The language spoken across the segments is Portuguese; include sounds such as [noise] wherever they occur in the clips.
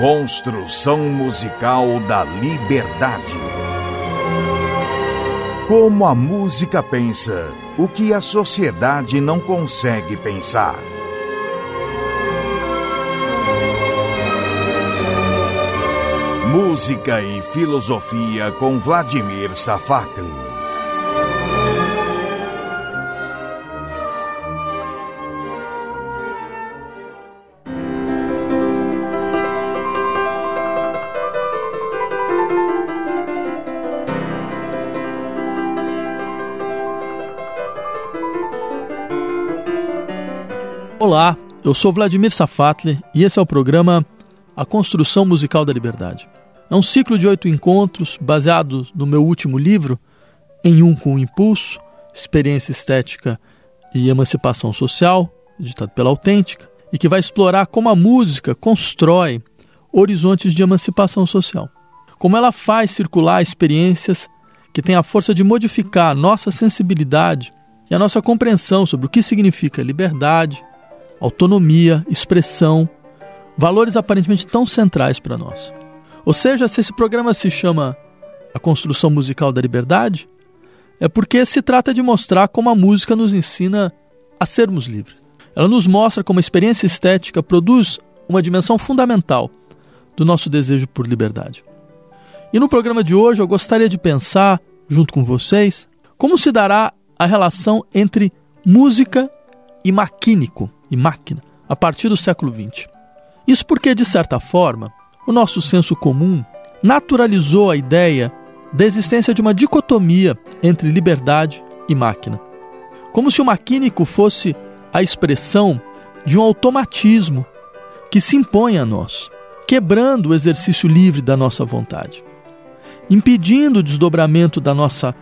Construção musical da liberdade. Como a música pensa, o que a sociedade não consegue pensar. Música e filosofia com Vladimir Safatli. Eu sou Vladimir Safatli e esse é o programa A Construção Musical da Liberdade. É um ciclo de oito encontros baseado no meu último livro, Em Um com o Impulso, Experiência Estética e Emancipação Social, editado pela Autêntica, e que vai explorar como a música constrói horizontes de emancipação social. Como ela faz circular experiências que têm a força de modificar a nossa sensibilidade e a nossa compreensão sobre o que significa liberdade, autonomia, expressão, valores aparentemente tão centrais para nós. Ou seja, se esse programa se chama A Construção Musical da Liberdade, é porque se trata de mostrar como a música nos ensina a sermos livres. Ela nos mostra como a experiência estética produz uma dimensão fundamental do nosso desejo por liberdade. E no programa de hoje eu gostaria de pensar, junto com vocês, como se dará a relação entre música e maquínico e máquina a partir do século XX. Isso porque, de certa forma, o nosso senso comum naturalizou a ideia da existência de uma dicotomia entre liberdade e máquina. Como se o maquínico fosse a expressão de um automatismo que se impõe a nós, quebrando o exercício livre da nossa vontade, impedindo o desdobramento da nossa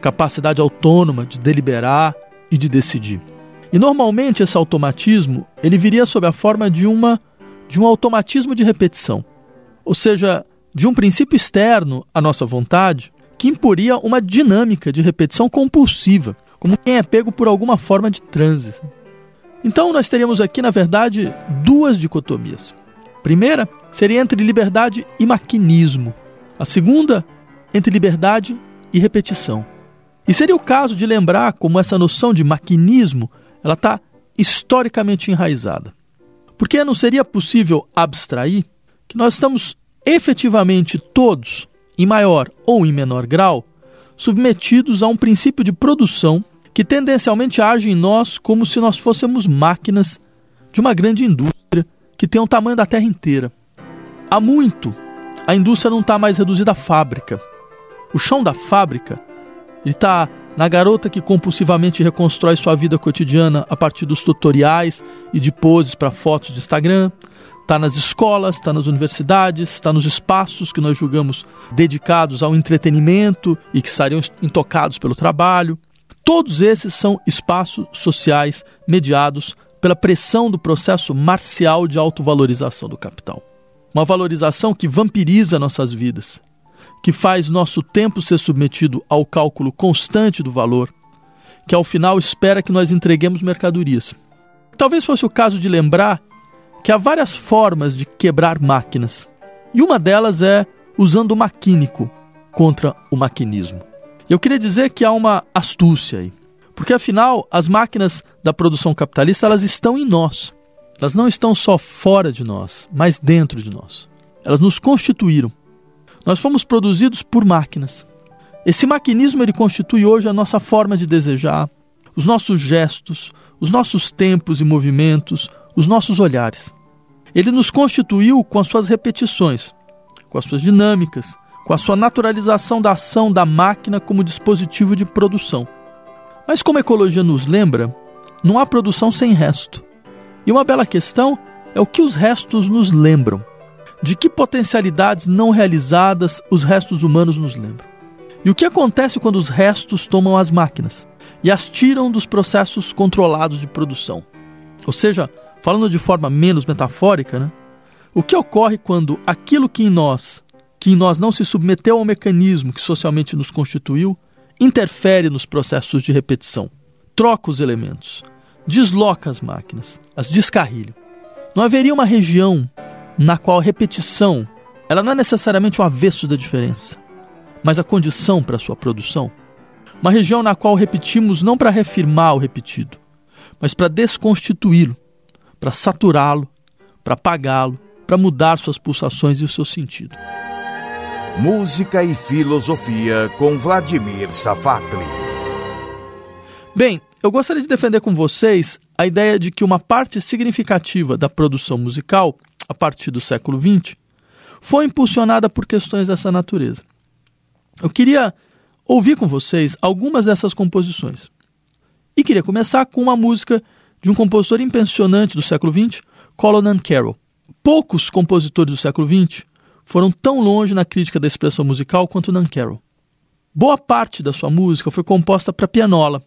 capacidade autônoma de deliberar e de decidir. E normalmente esse automatismo, ele viria sob a forma de uma de um automatismo de repetição. Ou seja, de um princípio externo à nossa vontade que imporia uma dinâmica de repetição compulsiva, como quem é pego por alguma forma de transe. Então nós teríamos aqui, na verdade, duas dicotomias. A primeira seria entre liberdade e maquinismo. A segunda, entre liberdade e repetição. E seria o caso de lembrar como essa noção de maquinismo ela está historicamente enraizada. Porque não seria possível abstrair que nós estamos efetivamente todos, em maior ou em menor grau, submetidos a um princípio de produção que tendencialmente age em nós como se nós fôssemos máquinas de uma grande indústria que tem o tamanho da Terra inteira. Há muito, a indústria não está mais reduzida à fábrica. O chão da fábrica está na garota que compulsivamente reconstrói sua vida cotidiana a partir dos tutoriais e de poses para fotos de Instagram, está nas escolas, está nas universidades, está nos espaços que nós julgamos dedicados ao entretenimento e que estariam intocados pelo trabalho. Todos esses são espaços sociais mediados pela pressão do processo marcial de autovalorização do capital. Uma valorização que vampiriza nossas vidas, que faz nosso tempo ser submetido ao cálculo constante do valor, que ao final espera que nós entreguemos mercadorias. Talvez fosse o caso de lembrar que há várias formas de quebrar máquinas, e uma delas é usando o maquínico contra o maquinismo. Eu queria dizer que há uma astúcia aí, porque afinal as máquinas da produção capitalista elas estão em nós. Elas não estão só fora de nós, mas dentro de nós. Elas nos constituíram. Nós fomos produzidos por máquinas. Esse maquinismo ele constitui hoje a nossa forma de desejar, os nossos gestos, os nossos tempos e movimentos, os nossos olhares. Ele nos constituiu com as suas repetições, com as suas dinâmicas, com a sua naturalização da ação da máquina como dispositivo de produção. Mas como a ecologia nos lembra, não há produção sem resto. E uma bela questão é o que os restos nos lembram. De que potencialidades não realizadas os restos humanos nos lembram? E o que acontece quando os restos tomam as máquinas e as tiram dos processos controlados de produção? Ou seja, falando de forma menos metafórica, né? O que ocorre quando aquilo que em nós, que em nós não se submeteu ao mecanismo que socialmente nos constituiu, interfere nos processos de repetição, troca os elementos, desloca as máquinas, as descarrilha? Não haveria uma região na qual a repetição ela não é necessariamente o avesso da diferença, mas a condição para sua produção. Uma região na qual repetimos não para reafirmar o repetido, mas para desconstituí-lo, para saturá-lo, para apagá-lo, para mudar suas pulsações e o seu sentido. Música e filosofia com Vladimir Safatli. Bem, eu gostaria de defender com vocês a ideia de que uma parte significativa da produção musical, a partir do século XX, foi impulsionada por questões dessa natureza. Eu queria ouvir com vocês algumas dessas composições. E queria começar com uma música de um compositor impressionante do século XX, Colin Carroll. Poucos compositores do século XX foram tão longe na crítica da expressão musical quanto Nan Carroll. Boa parte da sua música foi composta para pianola,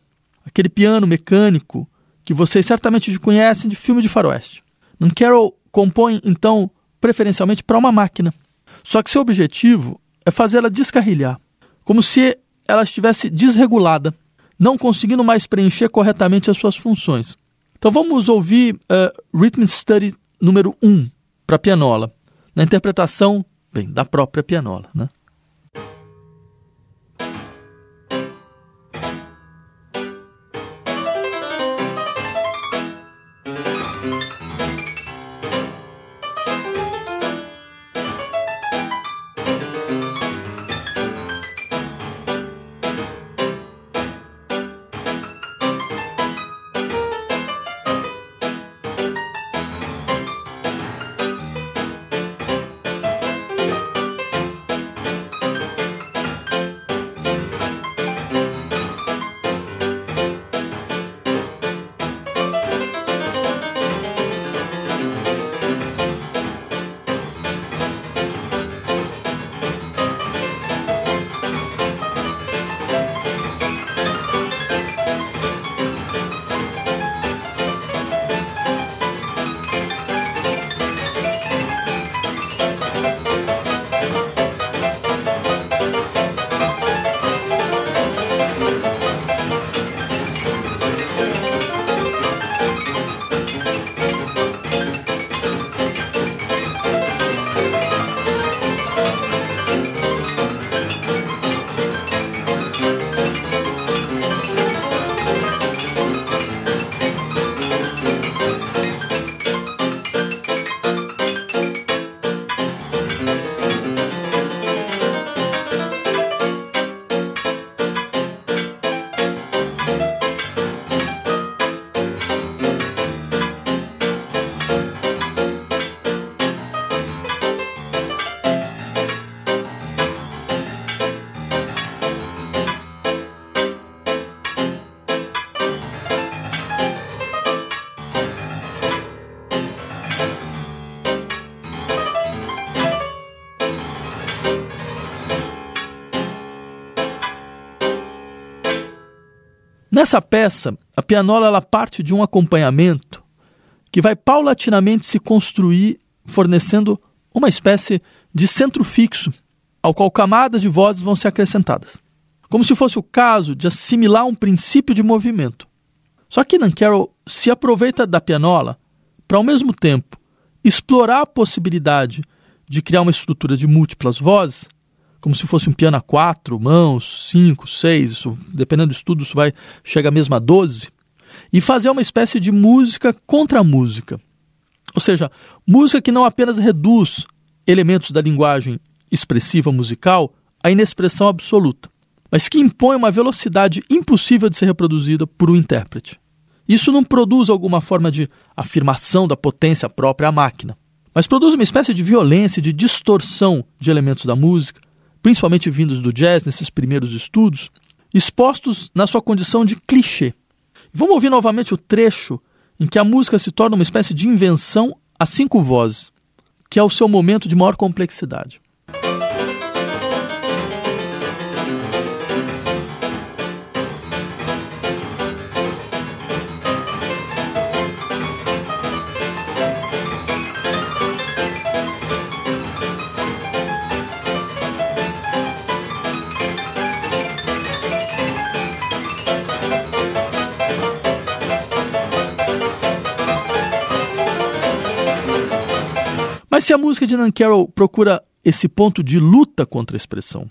aquele piano mecânico que vocês certamente conhecem de filme de faroeste. Nan Carroll compõe, então, preferencialmente para uma máquina. Só que seu objetivo é fazê-la descarrilhar, como se ela estivesse desregulada, não conseguindo mais preencher corretamente as suas funções. Então vamos ouvir uh, Rhythm Study número 1 para pianola, na interpretação bem, da própria pianola. Né? Nessa peça, a pianola ela parte de um acompanhamento que vai paulatinamente se construir, fornecendo uma espécie de centro fixo, ao qual camadas de vozes vão ser acrescentadas. Como se fosse o caso de assimilar um princípio de movimento. Só que Nan Carroll se aproveita da pianola para, ao mesmo tempo, explorar a possibilidade de criar uma estrutura de múltiplas vozes como se fosse um piano a quatro mãos, cinco, seis, isso, dependendo do estudo, isso vai chegar mesmo a doze, e fazer uma espécie de música contra música. Ou seja, música que não apenas reduz elementos da linguagem expressiva musical à inexpressão absoluta, mas que impõe uma velocidade impossível de ser reproduzida por um intérprete. Isso não produz alguma forma de afirmação da potência própria à máquina, mas produz uma espécie de violência, de distorção de elementos da música, principalmente vindos do jazz nesses primeiros estudos, expostos na sua condição de clichê. Vamos ouvir novamente o trecho em que a música se torna uma espécie de invenção a cinco vozes, que é o seu momento de maior complexidade. Se a música de Nan Carroll procura esse ponto de luta contra a expressão,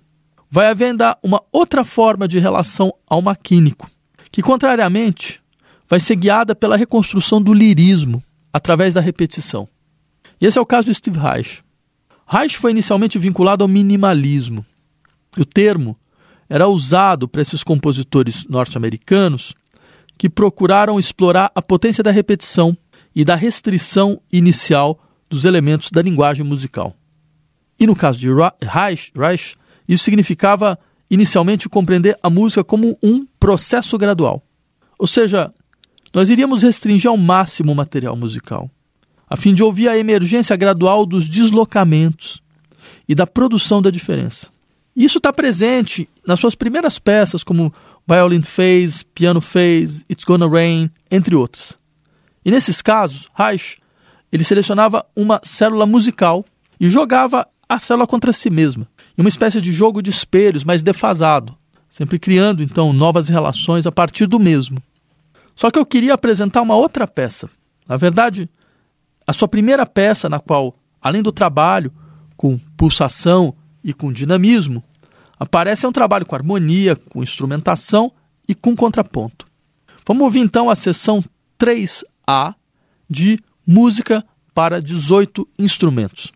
vai haver ainda uma outra forma de relação ao maquínico, que, contrariamente, vai ser guiada pela reconstrução do lirismo através da repetição. E esse é o caso do Steve Reich. Reich foi inicialmente vinculado ao minimalismo. E o termo era usado para esses compositores norte-americanos que procuraram explorar a potência da repetição e da restrição inicial dos elementos da linguagem musical. E no caso de Reich, Reich isso significava inicialmente compreender a música como um processo gradual. Ou seja, nós iríamos restringir ao máximo o material musical, a fim de ouvir a emergência gradual dos deslocamentos e da produção da diferença. Isso está presente nas suas primeiras peças, como Violin Phase, Piano Phase, It's Gonna Rain, entre outros. E nesses casos, Reich ele selecionava uma célula musical e jogava a célula contra si mesma, em uma espécie de jogo de espelhos, mas defasado, sempre criando então novas relações a partir do mesmo. Só que eu queria apresentar uma outra peça. Na verdade, a sua primeira peça, na qual, além do trabalho com pulsação e com dinamismo, aparece um trabalho com harmonia, com instrumentação e com contraponto. Vamos ouvir então a sessão 3A de Música para 18 instrumentos.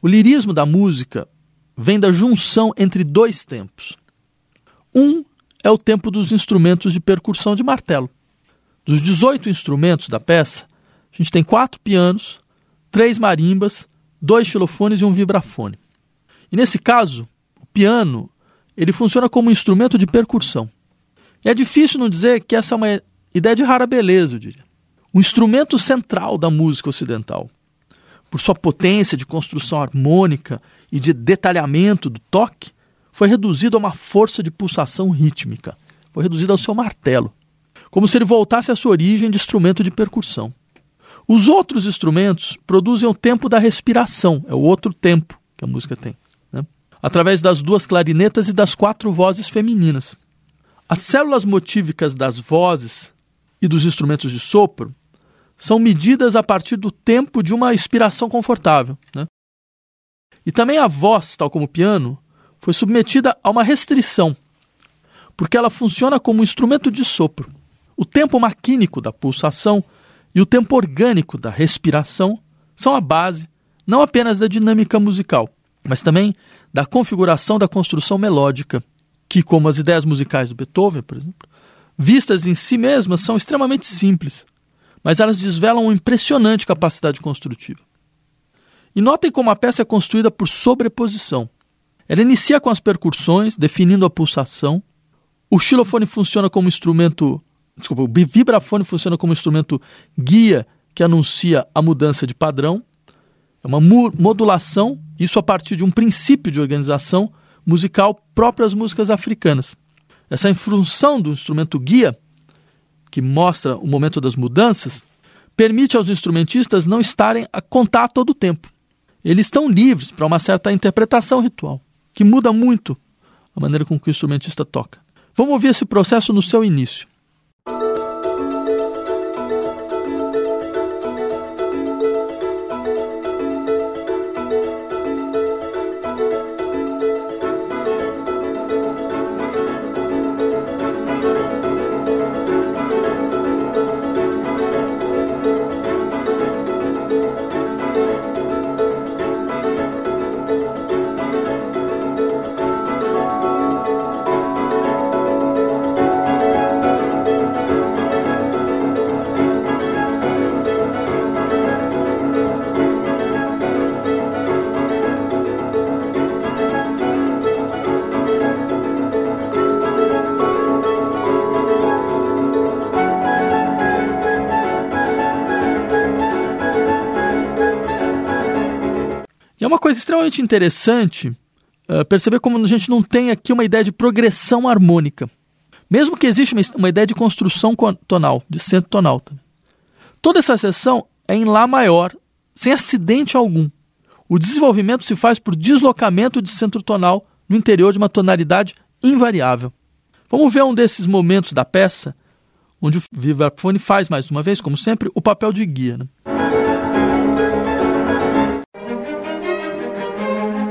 O lirismo da música vem da junção entre dois tempos. Um é o tempo dos instrumentos de percussão de martelo. Dos 18 instrumentos da peça, a gente tem quatro pianos, três marimbas, dois xilofones e um vibrafone. E nesse caso, o piano ele funciona como um instrumento de percussão. É difícil não dizer que essa é uma ideia de rara beleza, eu diria. O instrumento central da música ocidental, por sua potência de construção harmônica e de detalhamento do toque, foi reduzido a uma força de pulsação rítmica. Foi reduzido ao seu martelo, como se ele voltasse à sua origem de instrumento de percussão. Os outros instrumentos produzem o tempo da respiração, é o outro tempo que a música tem, né? através das duas clarinetas e das quatro vozes femininas. As células motívicas das vozes e dos instrumentos de sopro são medidas a partir do tempo de uma expiração confortável. Né? E também a voz, tal como o piano, foi submetida a uma restrição, porque ela funciona como um instrumento de sopro. O tempo maquínico da pulsação e o tempo orgânico da respiração são a base não apenas da dinâmica musical, mas também da configuração da construção melódica, que, como as ideias musicais do Beethoven, por exemplo, vistas em si mesmas, são extremamente simples, mas elas desvelam uma impressionante capacidade construtiva. E notem como a peça é construída por sobreposição. Ela inicia com as percussões, definindo a pulsação. O xilofone funciona como instrumento. Desculpa, o vibrafone funciona como instrumento guia que anuncia a mudança de padrão. É uma modulação, isso a partir de um princípio de organização musical próprio às músicas africanas. Essa função do instrumento guia que mostra o momento das mudanças, permite aos instrumentistas não estarem a contar todo tempo. Eles estão livres para uma certa interpretação ritual, que muda muito a maneira com que o instrumentista toca. Vamos ouvir esse processo no seu início. É extremamente interessante uh, perceber como a gente não tem aqui uma ideia de progressão harmônica. Mesmo que exista uma, uma ideia de construção tonal, de centro tonal. Toda essa seção é em Lá maior, sem acidente algum. O desenvolvimento se faz por deslocamento de centro tonal no interior de uma tonalidade invariável. Vamos ver um desses momentos da peça, onde o vibrafone faz, mais uma vez, como sempre, o papel de guia. Né?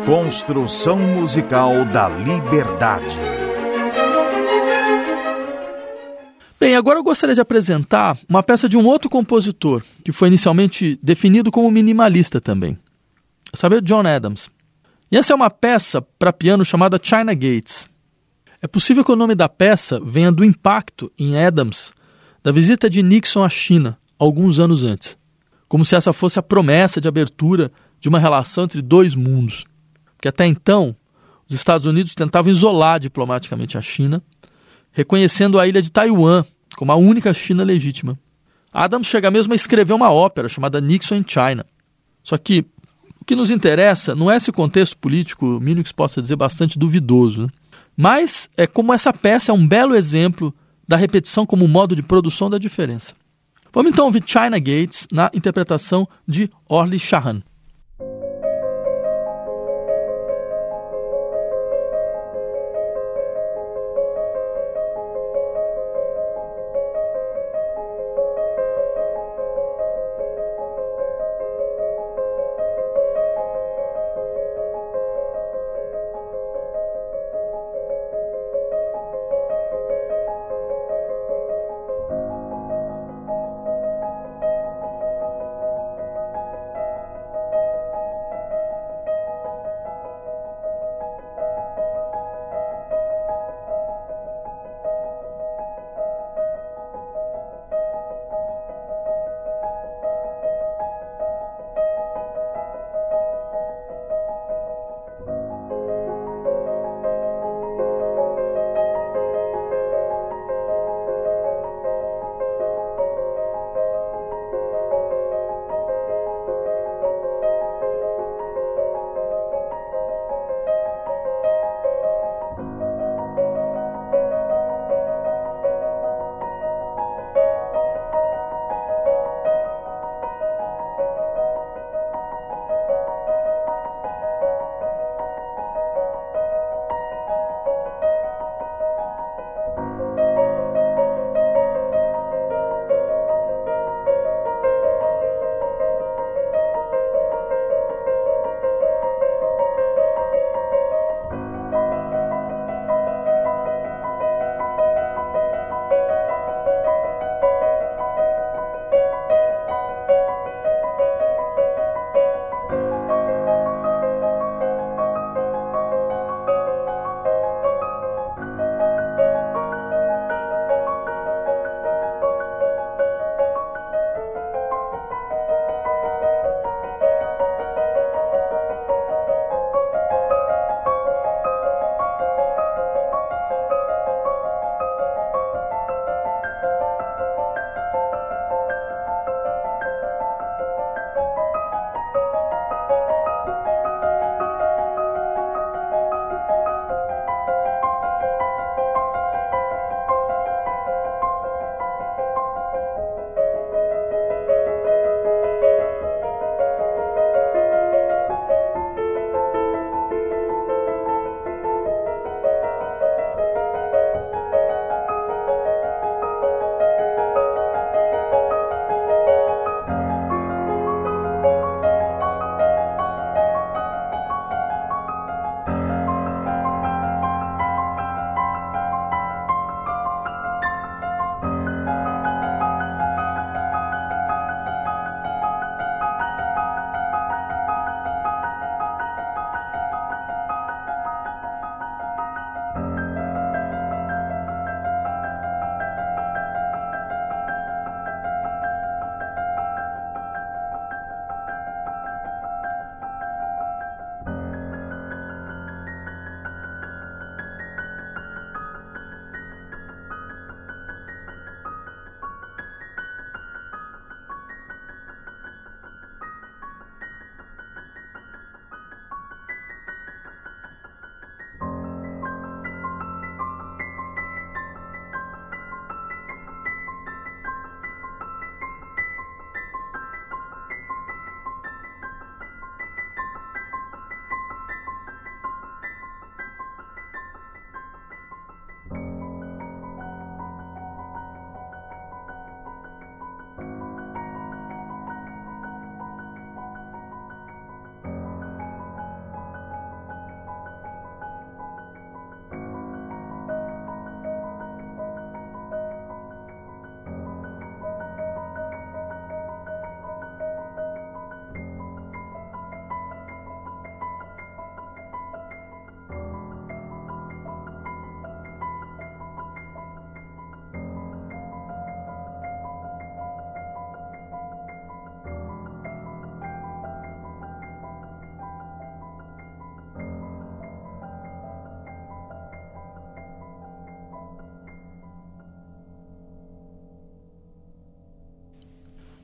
Construção musical da liberdade. Bem, agora eu gostaria de apresentar uma peça de um outro compositor, que foi inicialmente definido como minimalista também. Sabe, John Adams. E essa é uma peça para piano chamada China Gates. É possível que o nome da peça venha do impacto em Adams da visita de Nixon à China, alguns anos antes. Como se essa fosse a promessa de abertura de uma relação entre dois mundos que até então os Estados Unidos tentavam isolar diplomaticamente a China, reconhecendo a ilha de Taiwan como a única China legítima. Adams chega mesmo a escrever uma ópera chamada Nixon in China. Só que o que nos interessa não é esse contexto político, mínimo que se possa dizer, bastante duvidoso, né? mas é como essa peça é um belo exemplo da repetição como modo de produção da diferença. Vamos então ouvir China Gates na interpretação de Orly Shahan.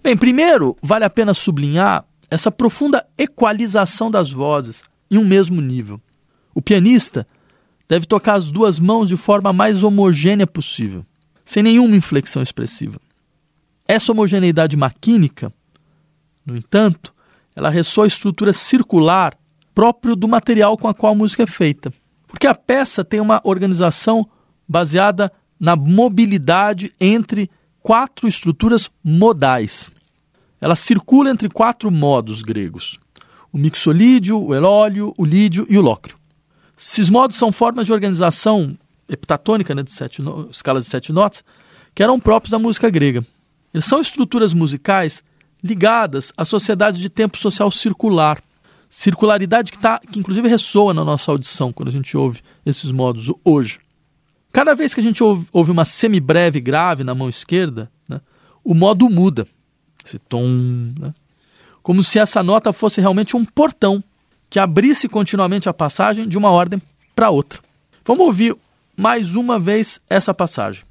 Bem, primeiro, vale a pena sublinhar essa profunda equalização das vozes em um mesmo nível. O pianista deve tocar as duas mãos de forma mais homogênea possível, sem nenhuma inflexão expressiva. Essa homogeneidade maquínica, no entanto, ela ressoa a estrutura circular próprio do material com a qual a música é feita. Porque a peça tem uma organização baseada na mobilidade entre quatro estruturas modais. Ela circula entre quatro modos gregos: o mixolídio, o elólio, o lídio e o lócrio. Esses modos são formas de organização heptatônica, né, de sete no... escalas de sete notas, que eram próprios da música grega. Eles são estruturas musicais ligadas à sociedade de tempo social circular. Circularidade que, tá, que inclusive ressoa na nossa audição quando a gente ouve esses modos hoje. Cada vez que a gente ouve, ouve uma semibreve grave na mão esquerda, né, o modo muda esse tom, né? como se essa nota fosse realmente um portão que abrisse continuamente a passagem de uma ordem para outra. Vamos ouvir mais uma vez essa passagem.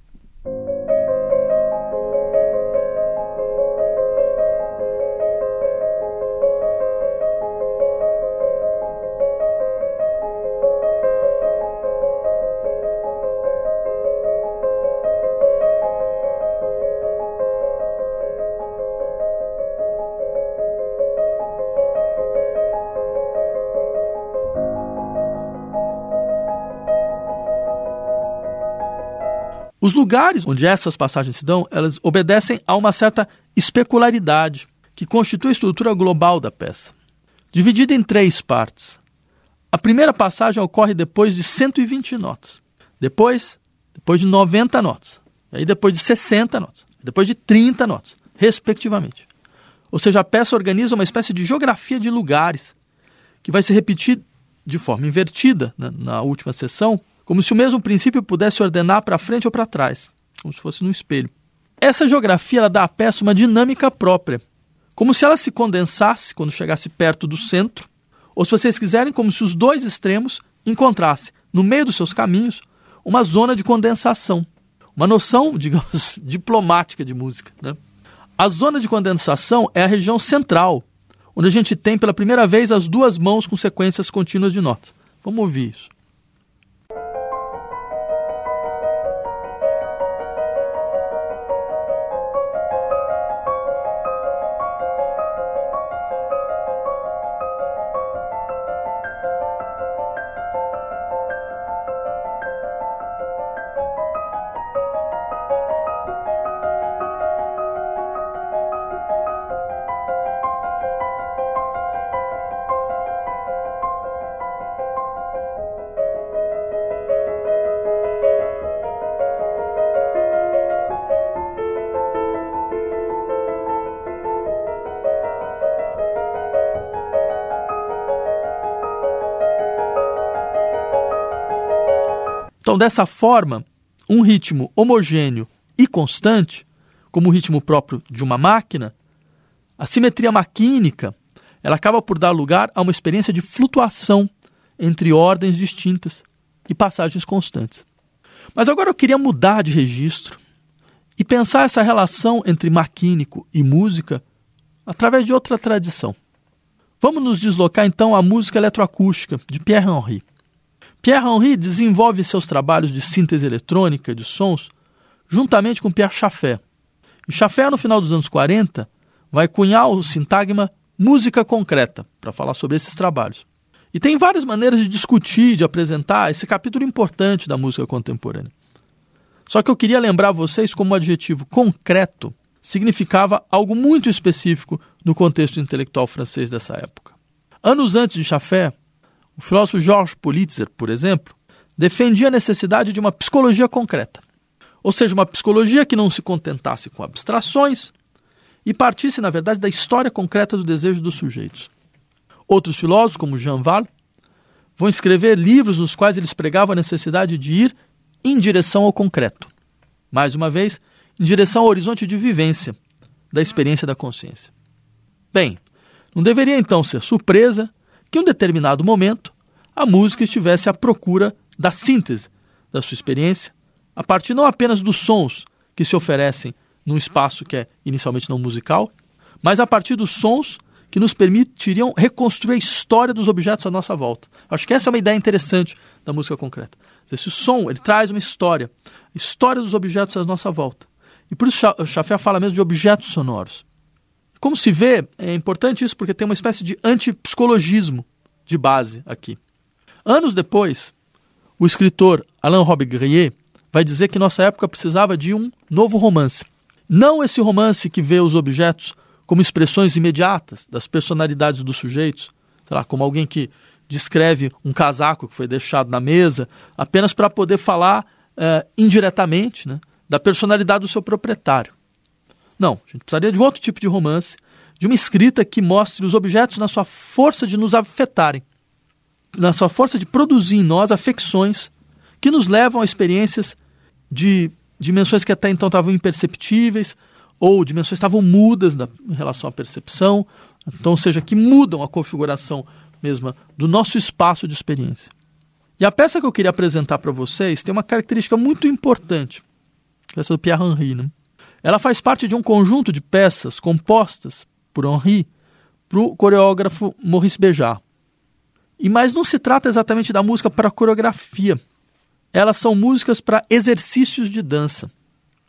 Os lugares onde essas passagens se dão, elas obedecem a uma certa especularidade que constitui a estrutura global da peça, dividida em três partes. A primeira passagem ocorre depois de 120 notas, depois, depois de 90 notas, aí depois de 60 notas, depois de 30 notas, respectivamente. Ou seja, a peça organiza uma espécie de geografia de lugares que vai se repetir de forma invertida né, na última sessão como se o mesmo princípio pudesse ordenar para frente ou para trás, como se fosse no espelho. Essa geografia ela dá à peça uma dinâmica própria, como se ela se condensasse quando chegasse perto do centro, ou se vocês quiserem, como se os dois extremos encontrassem, no meio dos seus caminhos, uma zona de condensação. Uma noção, [laughs] digamos, diplomática de música. Né? A zona de condensação é a região central, onde a gente tem pela primeira vez as duas mãos com sequências contínuas de notas. Vamos ouvir isso. Então, dessa forma, um ritmo homogêneo e constante, como o ritmo próprio de uma máquina, a simetria maquínica ela acaba por dar lugar a uma experiência de flutuação entre ordens distintas e passagens constantes. Mas agora eu queria mudar de registro e pensar essa relação entre maquínico e música através de outra tradição. Vamos nos deslocar então à música eletroacústica de Pierre Henry. Pierre Henry desenvolve seus trabalhos de síntese eletrônica de sons juntamente com Pierre Chaffé. E Chaffé, no final dos anos 40, vai cunhar o sintagma música concreta para falar sobre esses trabalhos. E tem várias maneiras de discutir, de apresentar esse capítulo importante da música contemporânea. Só que eu queria lembrar vocês como o adjetivo concreto significava algo muito específico no contexto intelectual francês dessa época. Anos antes de Chaffé, o filósofo Georges Politzer, por exemplo, defendia a necessidade de uma psicologia concreta, ou seja, uma psicologia que não se contentasse com abstrações e partisse, na verdade, da história concreta do desejo dos sujeitos. Outros filósofos, como Jean Val, vão escrever livros nos quais eles pregavam a necessidade de ir em direção ao concreto. Mais uma vez, em direção ao horizonte de vivência da experiência da consciência. Bem, não deveria então ser surpresa que em um determinado momento a música estivesse à procura da síntese da sua experiência, a partir não apenas dos sons que se oferecem num espaço que é inicialmente não musical, mas a partir dos sons que nos permitiriam reconstruir a história dos objetos à nossa volta. Acho que essa é uma ideia interessante da música concreta. Esse som, ele traz uma história, história dos objetos à nossa volta. E por isso Chafé fala mesmo de objetos sonoros. Como se vê, é importante isso porque tem uma espécie de antipsicologismo de base aqui. Anos depois, o escritor Alain Robbe-Grillet vai dizer que nossa época precisava de um novo romance. Não esse romance que vê os objetos como expressões imediatas das personalidades dos sujeitos, sei lá, como alguém que descreve um casaco que foi deixado na mesa apenas para poder falar uh, indiretamente né, da personalidade do seu proprietário. Não, a gente precisaria de um outro tipo de romance, de uma escrita que mostre os objetos na sua força de nos afetarem, na sua força de produzir em nós afecções que nos levam a experiências de dimensões que até então estavam imperceptíveis, ou dimensões estavam mudas da, em relação à percepção, então, ou seja, que mudam a configuração mesma do nosso espaço de experiência. E a peça que eu queria apresentar para vocês tem uma característica muito importante, essa do Pierre Henry. Né? Ela faz parte de um conjunto de peças compostas por Henry para o coreógrafo Maurice Béjart. E mas não se trata exatamente da música para coreografia. Elas são músicas para exercícios de dança.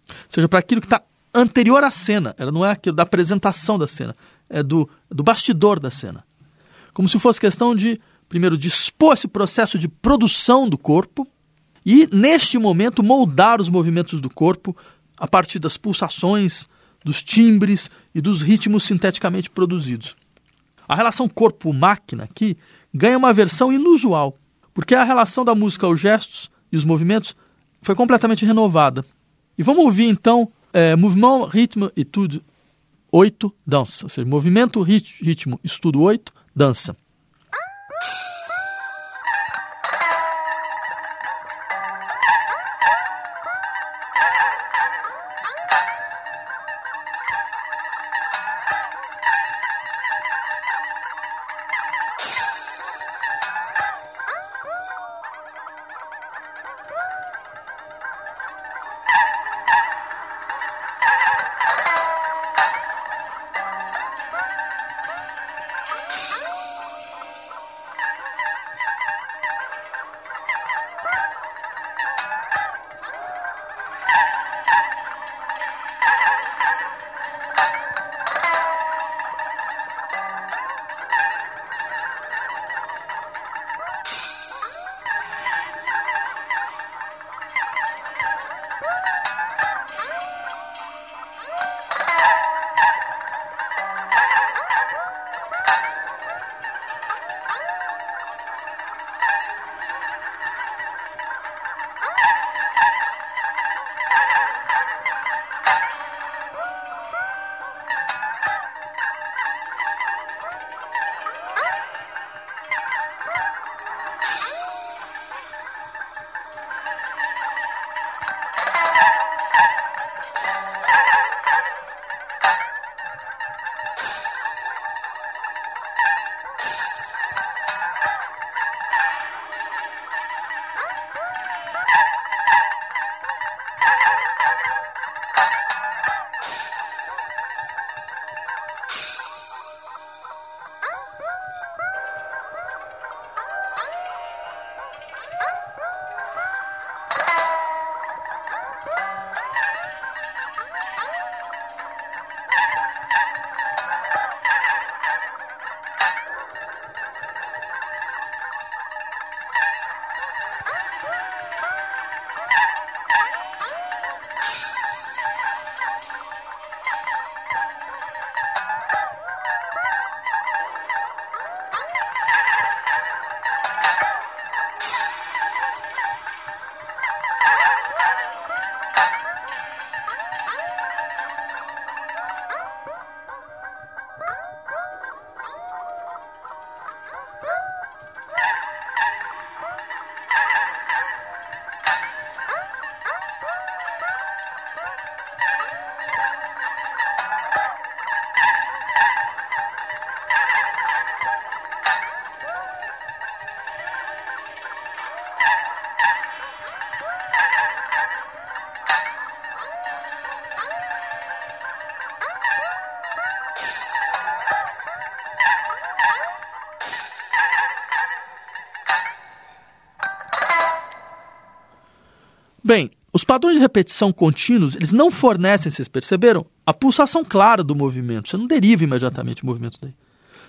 Ou seja, para aquilo que está anterior à cena. Ela não é aquilo da apresentação da cena, é do, do bastidor da cena. Como se fosse questão de, primeiro, dispor esse processo de produção do corpo e, neste momento, moldar os movimentos do corpo a partir das pulsações, dos timbres e dos ritmos sinteticamente produzidos. A relação corpo-máquina aqui ganha uma versão inusual, porque a relação da música aos gestos e os movimentos foi completamente renovada. E vamos ouvir então é, Mouvement, Ritmo, Etude 8, Dança. Ou seja, movimento, ritmo, estudo 8, dança. Padrões de repetição contínuos, eles não fornecem, vocês perceberam, a pulsação clara do movimento. Você não deriva imediatamente o movimento daí.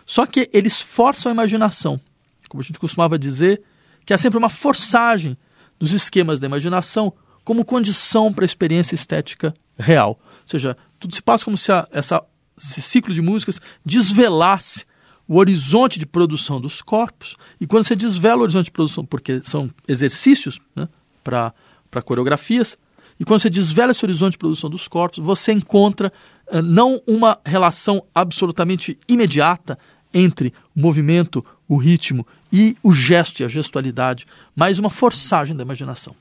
Só que eles forçam a imaginação. Como a gente costumava dizer, que há sempre uma forçagem dos esquemas da imaginação como condição para a experiência estética real. Ou seja, tudo se passa como se a, essa, esse ciclo de músicas desvelasse o horizonte de produção dos corpos. E quando você desvela o horizonte de produção, porque são exercícios né, para coreografias, e quando você desvela esse horizonte de produção dos corpos, você encontra uh, não uma relação absolutamente imediata entre o movimento, o ritmo e o gesto e a gestualidade, mas uma forçagem da imaginação.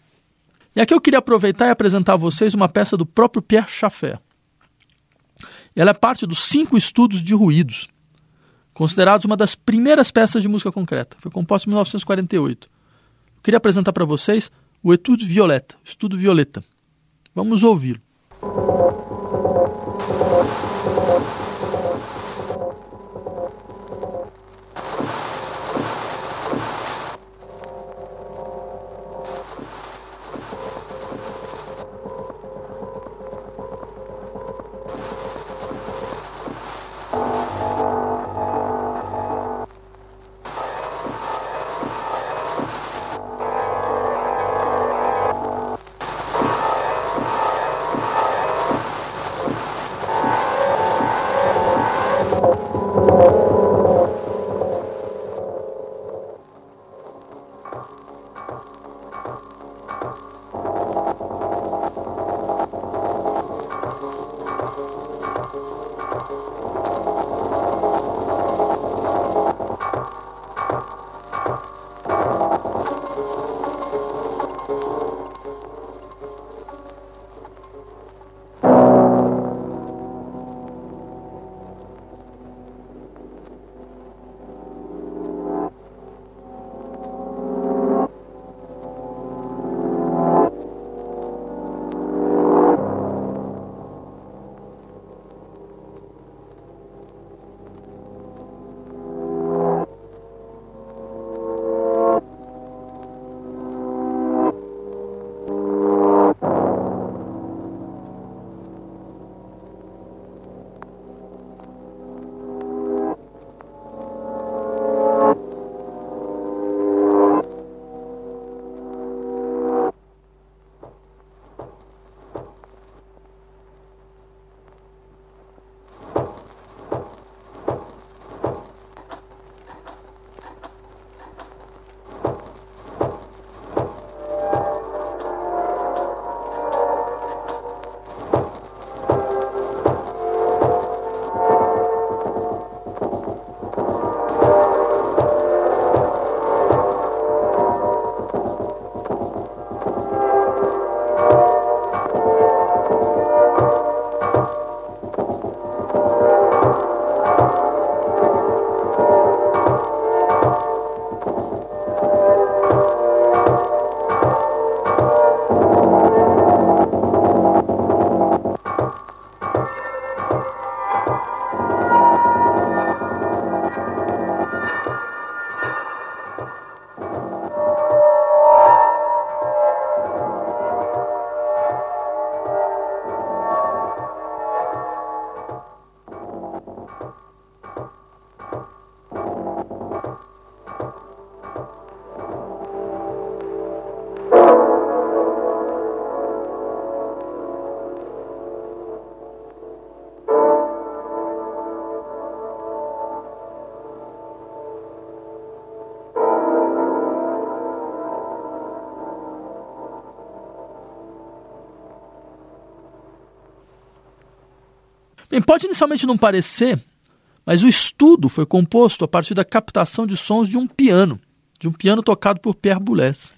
E aqui eu queria aproveitar e apresentar a vocês uma peça do próprio Pierre Chaffet. Ela é parte dos cinco estudos de ruídos, considerados uma das primeiras peças de música concreta. Foi composta em 1948. Eu queria apresentar para vocês o Etude Violeta, Estudo Violeta. Vamos ouvi-lo. Thank you. Bem, pode inicialmente não parecer, mas o estudo foi composto a partir da captação de sons de um piano, de um piano tocado por Pierre Boulez.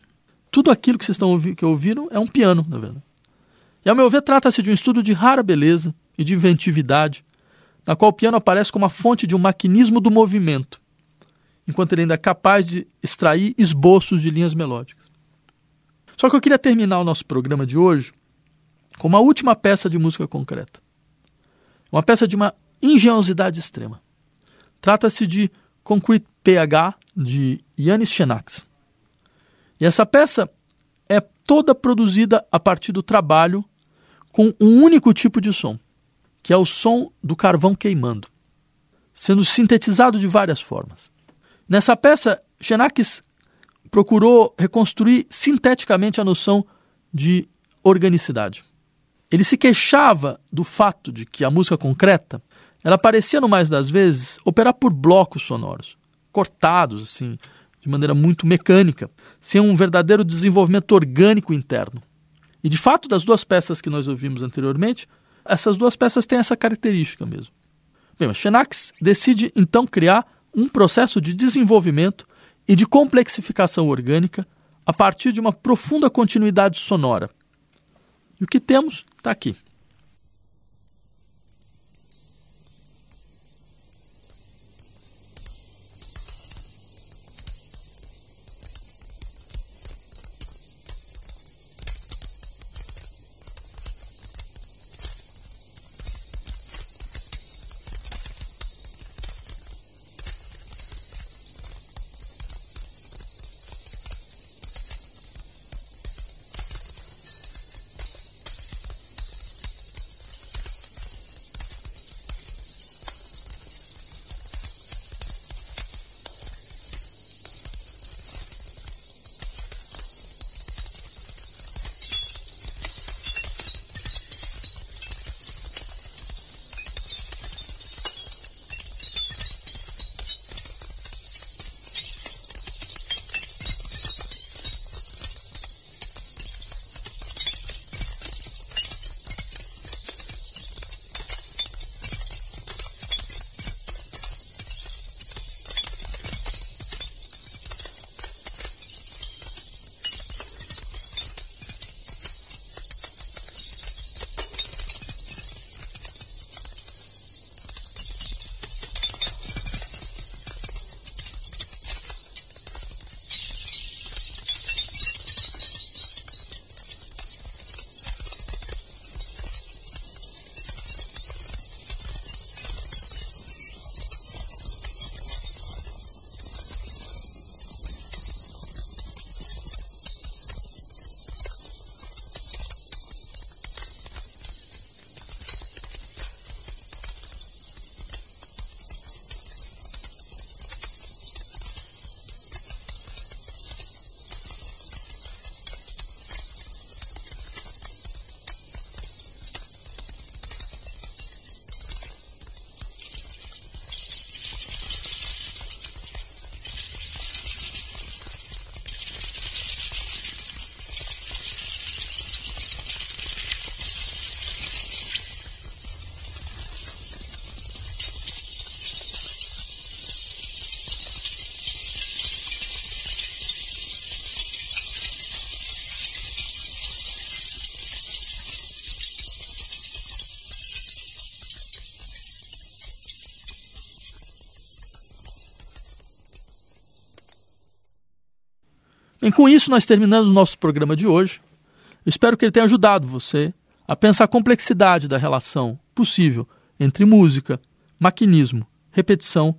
Tudo aquilo que vocês estão ouvi que ouviram é um piano, na verdade. E, ao meu ver, trata-se de um estudo de rara beleza e de inventividade, na qual o piano aparece como a fonte de um maquinismo do movimento, enquanto ele ainda é capaz de extrair esboços de linhas melódicas. Só que eu queria terminar o nosso programa de hoje com uma última peça de música concreta. Uma peça de uma engenhosidade extrema. Trata-se de Concrete PH, de Yanis Xenax. E essa peça é toda produzida a partir do trabalho com um único tipo de som, que é o som do carvão queimando, sendo sintetizado de várias formas. Nessa peça, Xenakis procurou reconstruir sinteticamente a noção de organicidade. Ele se queixava do fato de que a música concreta, ela parecia no mais das vezes operar por blocos sonoros, cortados assim, de maneira muito mecânica, sem um verdadeiro desenvolvimento orgânico interno. E de fato, das duas peças que nós ouvimos anteriormente, essas duas peças têm essa característica mesmo. Bem, mas Xenax decide então criar um processo de desenvolvimento e de complexificação orgânica a partir de uma profunda continuidade sonora. E o que temos está aqui. Bem, com isso nós terminamos o nosso programa de hoje. Eu espero que ele tenha ajudado você a pensar a complexidade da relação possível entre música, maquinismo, repetição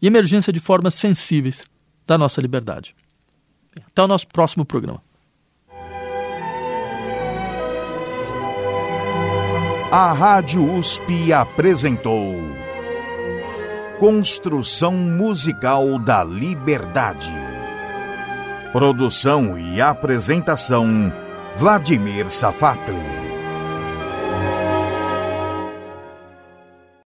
e emergência de formas sensíveis da nossa liberdade. Até o nosso próximo programa. A Rádio USP apresentou Construção Musical da Liberdade. Produção e apresentação: Vladimir Safatli.